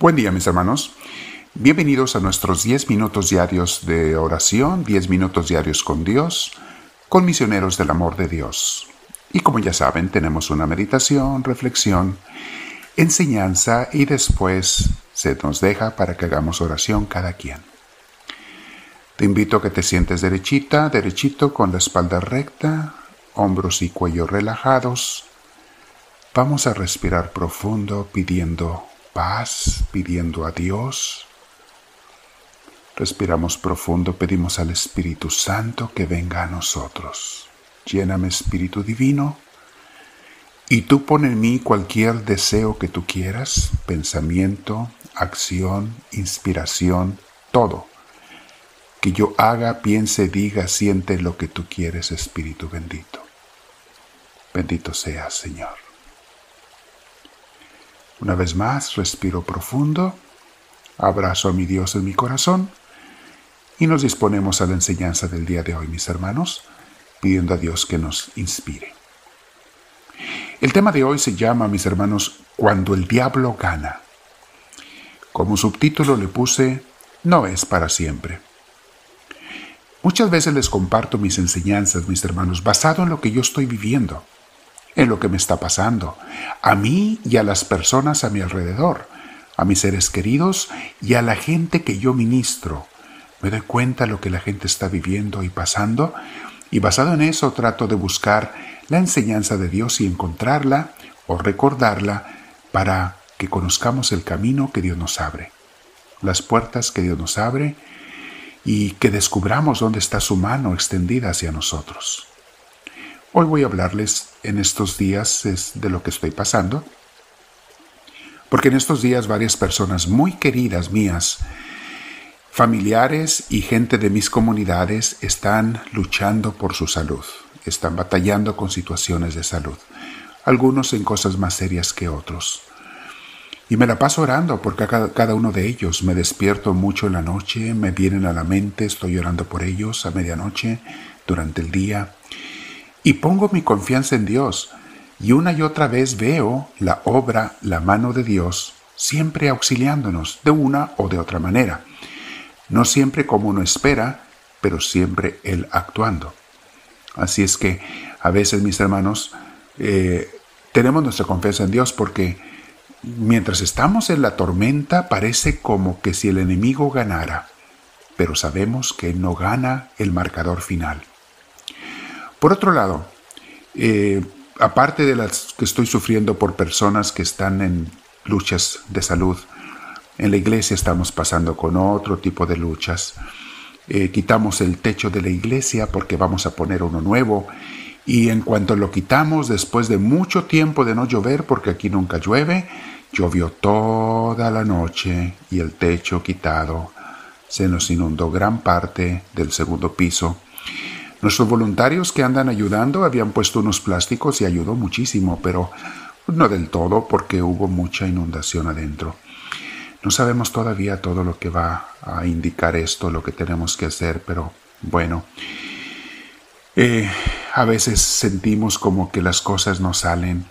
Buen día mis hermanos. Bienvenidos a nuestros 10 minutos diarios de oración, 10 minutos diarios con Dios, con misioneros del amor de Dios. Y como ya saben, tenemos una meditación, reflexión, enseñanza y después se nos deja para que hagamos oración cada quien. Te invito a que te sientes derechita, derechito, con la espalda recta, hombros y cuello relajados. Vamos a respirar profundo pidiendo paz, pidiendo a Dios. Respiramos profundo, pedimos al Espíritu Santo que venga a nosotros. Lléname Espíritu Divino y tú pon en mí cualquier deseo que tú quieras, pensamiento, acción, inspiración, todo. Que yo haga, piense, diga, siente lo que tú quieres, Espíritu bendito. Bendito seas, Señor. Una vez más, respiro profundo, abrazo a mi Dios en mi corazón y nos disponemos a la enseñanza del día de hoy, mis hermanos, pidiendo a Dios que nos inspire. El tema de hoy se llama, mis hermanos, Cuando el diablo gana. Como subtítulo le puse, No es para siempre. Muchas veces les comparto mis enseñanzas, mis hermanos, basado en lo que yo estoy viviendo en lo que me está pasando, a mí y a las personas a mi alrededor, a mis seres queridos y a la gente que yo ministro. Me doy cuenta de lo que la gente está viviendo y pasando y basado en eso trato de buscar la enseñanza de Dios y encontrarla o recordarla para que conozcamos el camino que Dios nos abre, las puertas que Dios nos abre y que descubramos dónde está su mano extendida hacia nosotros. Hoy voy a hablarles en estos días de lo que estoy pasando, porque en estos días varias personas muy queridas mías, familiares y gente de mis comunidades están luchando por su salud, están batallando con situaciones de salud, algunos en cosas más serias que otros. Y me la paso orando por cada, uno de ellos. Me despierto mucho en la noche, me vienen a la mente, estoy orando por ellos a medianoche, durante el día y pongo mi confianza en Dios y una y otra vez veo la obra, la mano de Dios, siempre auxiliándonos de una o de otra manera. No siempre como uno espera, pero siempre Él actuando. Así es que a veces, mis hermanos, eh, tenemos nuestra confianza en Dios porque mientras estamos en la tormenta parece como que si el enemigo ganara, pero sabemos que no gana el marcador final. Por otro lado, eh, aparte de las que estoy sufriendo por personas que están en luchas de salud, en la iglesia estamos pasando con otro tipo de luchas. Eh, quitamos el techo de la iglesia porque vamos a poner uno nuevo y en cuanto lo quitamos, después de mucho tiempo de no llover, porque aquí nunca llueve, llovió toda la noche y el techo quitado. Se nos inundó gran parte del segundo piso Nuestros voluntarios que andan ayudando habían puesto unos plásticos y ayudó muchísimo, pero no del todo porque hubo mucha inundación adentro. No sabemos todavía todo lo que va a indicar esto, lo que tenemos que hacer, pero bueno, eh, a veces sentimos como que las cosas no salen,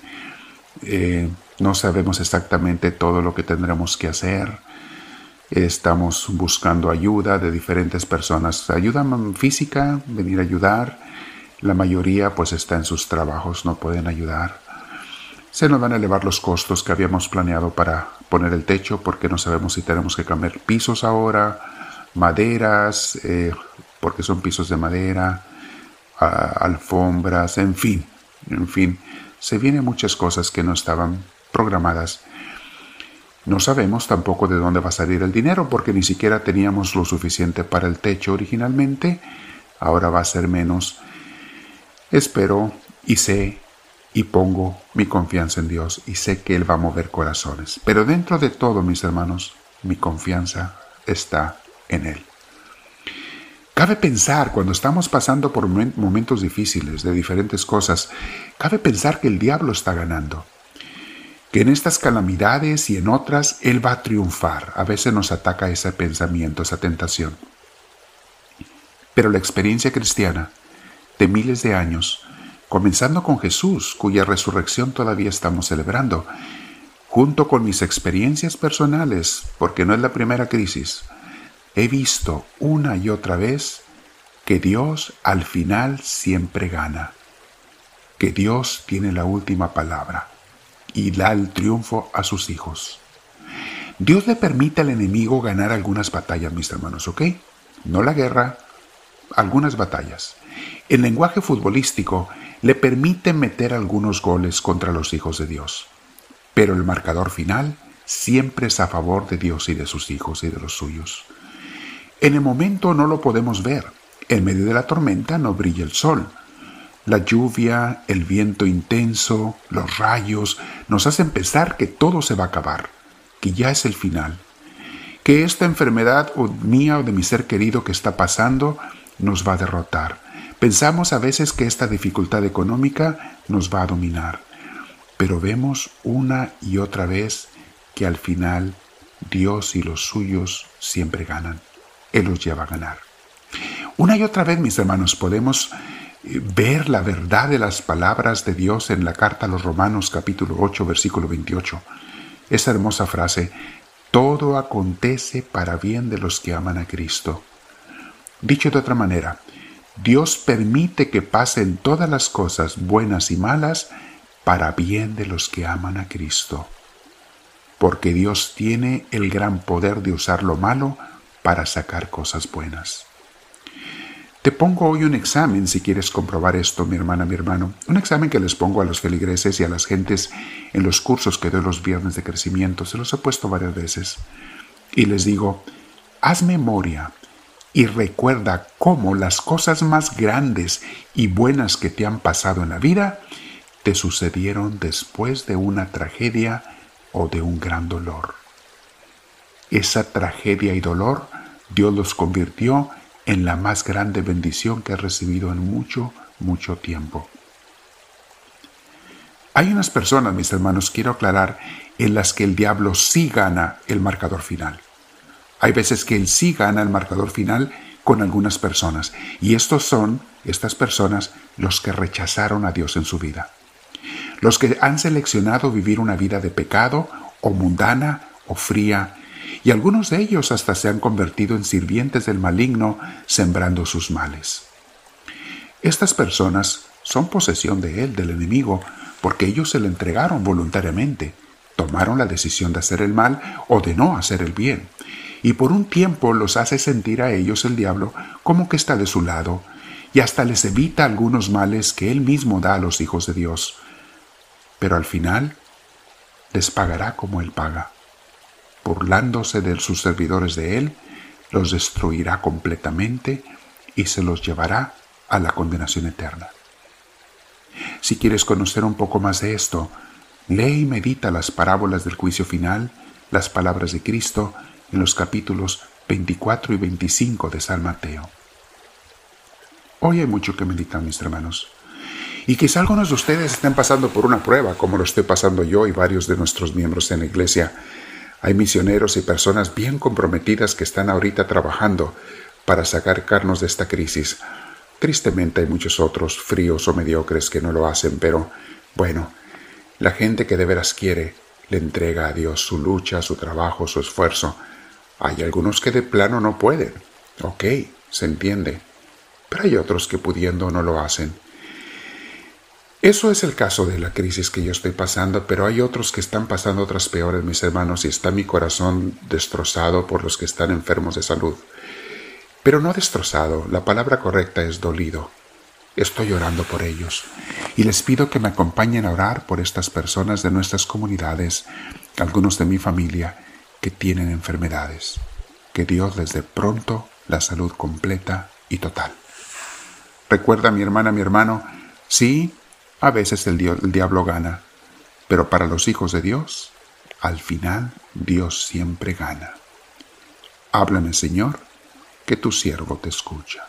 eh, no sabemos exactamente todo lo que tendremos que hacer Estamos buscando ayuda de diferentes personas, ayuda física, venir a ayudar. La mayoría pues está en sus trabajos, no pueden ayudar. Se nos van a elevar los costos que habíamos planeado para poner el techo porque no sabemos si tenemos que cambiar pisos ahora, maderas, eh, porque son pisos de madera, alfombras, en fin, en fin. Se vienen muchas cosas que no estaban programadas no sabemos tampoco de dónde va a salir el dinero porque ni siquiera teníamos lo suficiente para el techo originalmente. Ahora va a ser menos. Espero y sé y pongo mi confianza en Dios y sé que Él va a mover corazones. Pero dentro de todo, mis hermanos, mi confianza está en Él. Cabe pensar, cuando estamos pasando por momentos difíciles de diferentes cosas, cabe pensar que el diablo está ganando que en estas calamidades y en otras Él va a triunfar. A veces nos ataca ese pensamiento, esa tentación. Pero la experiencia cristiana de miles de años, comenzando con Jesús, cuya resurrección todavía estamos celebrando, junto con mis experiencias personales, porque no es la primera crisis, he visto una y otra vez que Dios al final siempre gana, que Dios tiene la última palabra y da el triunfo a sus hijos. Dios le permite al enemigo ganar algunas batallas, mis hermanos, ¿ok? No la guerra, algunas batallas. El lenguaje futbolístico le permite meter algunos goles contra los hijos de Dios, pero el marcador final siempre es a favor de Dios y de sus hijos y de los suyos. En el momento no lo podemos ver. En medio de la tormenta no brilla el sol. La lluvia, el viento intenso, los rayos nos hacen pensar que todo se va a acabar, que ya es el final, que esta enfermedad o mía o de mi ser querido que está pasando nos va a derrotar. Pensamos a veces que esta dificultad económica nos va a dominar, pero vemos una y otra vez que al final Dios y los suyos siempre ganan. Él los lleva a ganar. Una y otra vez, mis hermanos, podemos ver la verdad de las palabras de Dios en la carta a los Romanos capítulo 8, versículo 28. Esa hermosa frase, todo acontece para bien de los que aman a Cristo. Dicho de otra manera, Dios permite que pasen todas las cosas buenas y malas para bien de los que aman a Cristo. Porque Dios tiene el gran poder de usar lo malo para sacar cosas buenas. Pongo hoy un examen si quieres comprobar esto, mi hermana, mi hermano. Un examen que les pongo a los feligreses y a las gentes en los cursos que doy los viernes de crecimiento. Se los he puesto varias veces. Y les digo, haz memoria y recuerda cómo las cosas más grandes y buenas que te han pasado en la vida te sucedieron después de una tragedia o de un gran dolor. Esa tragedia y dolor Dios los convirtió en la más grande bendición que has recibido en mucho, mucho tiempo. Hay unas personas, mis hermanos, quiero aclarar, en las que el diablo sí gana el marcador final. Hay veces que él sí gana el marcador final con algunas personas, y estos son, estas personas, los que rechazaron a Dios en su vida. Los que han seleccionado vivir una vida de pecado o mundana o fría y algunos de ellos hasta se han convertido en sirvientes del maligno, sembrando sus males. Estas personas son posesión de él, del enemigo, porque ellos se le entregaron voluntariamente, tomaron la decisión de hacer el mal o de no hacer el bien, y por un tiempo los hace sentir a ellos el diablo como que está de su lado, y hasta les evita algunos males que él mismo da a los hijos de Dios. Pero al final les pagará como él paga burlándose de sus servidores de él, los destruirá completamente y se los llevará a la condenación eterna. Si quieres conocer un poco más de esto, lee y medita las parábolas del juicio final, las palabras de Cristo en los capítulos 24 y 25 de San Mateo. Hoy hay mucho que meditar, mis hermanos. Y quizá algunos de ustedes estén pasando por una prueba, como lo estoy pasando yo y varios de nuestros miembros en la iglesia, hay misioneros y personas bien comprometidas que están ahorita trabajando para sacarnos de esta crisis. Tristemente hay muchos otros fríos o mediocres que no lo hacen, pero bueno, la gente que de veras quiere le entrega a Dios su lucha, su trabajo, su esfuerzo. Hay algunos que de plano no pueden. Ok, se entiende. Pero hay otros que pudiendo no lo hacen. Eso es el caso de la crisis que yo estoy pasando, pero hay otros que están pasando otras peores, mis hermanos, y está mi corazón destrozado por los que están enfermos de salud. Pero no destrozado, la palabra correcta es dolido. Estoy llorando por ellos y les pido que me acompañen a orar por estas personas de nuestras comunidades, algunos de mi familia, que tienen enfermedades. Que Dios les dé pronto la salud completa y total. Recuerda, mi hermana, mi hermano, sí, a veces el, diablo gana, pero para los hijos de Dios, al final Dios siempre gana. Háblame, Señor, que tu siervo te escucha.